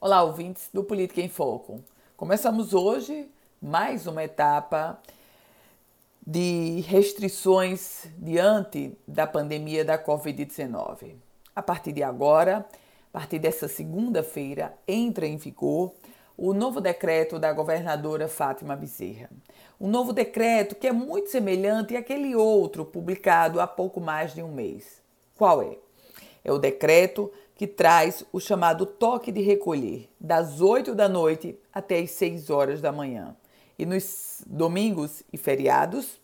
Olá, ouvintes do Política em Foco. Começamos hoje mais uma etapa de restrições diante da pandemia da Covid-19. A partir de agora, a partir dessa segunda-feira, entra em vigor o novo decreto da governadora Fátima Bezerra. Um novo decreto que é muito semelhante àquele outro publicado há pouco mais de um mês. Qual é? É o decreto que traz o chamado toque de recolher, das 8 da noite até as 6 horas da manhã. E nos domingos e feriados,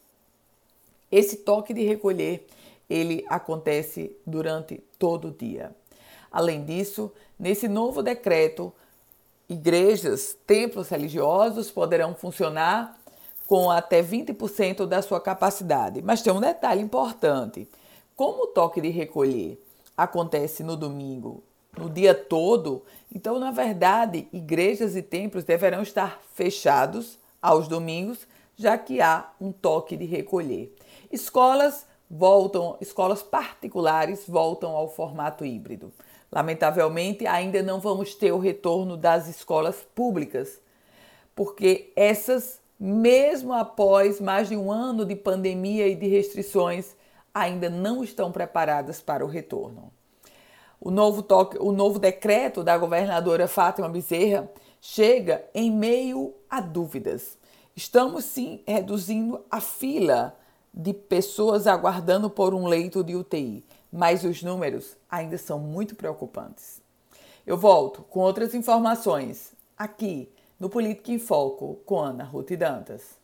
esse toque de recolher, ele acontece durante todo o dia. Além disso, nesse novo decreto, igrejas, templos religiosos poderão funcionar com até 20% da sua capacidade. Mas tem um detalhe importante: como o toque de recolher acontece no domingo, no dia todo, então, na verdade, igrejas e templos deverão estar fechados aos domingos, já que há um toque de recolher. Escolas voltam, escolas particulares voltam ao formato híbrido. Lamentavelmente, ainda não vamos ter o retorno das escolas públicas, porque essas, mesmo após mais de um ano de pandemia e de restrições, ainda não estão preparadas para o retorno. O novo, toque, o novo decreto da governadora Fátima Bezerra chega em meio a dúvidas. Estamos sim reduzindo a fila de pessoas aguardando por um leito de UTI, mas os números ainda são muito preocupantes. Eu volto com outras informações aqui no Política em Foco com Ana Ruth Dantas.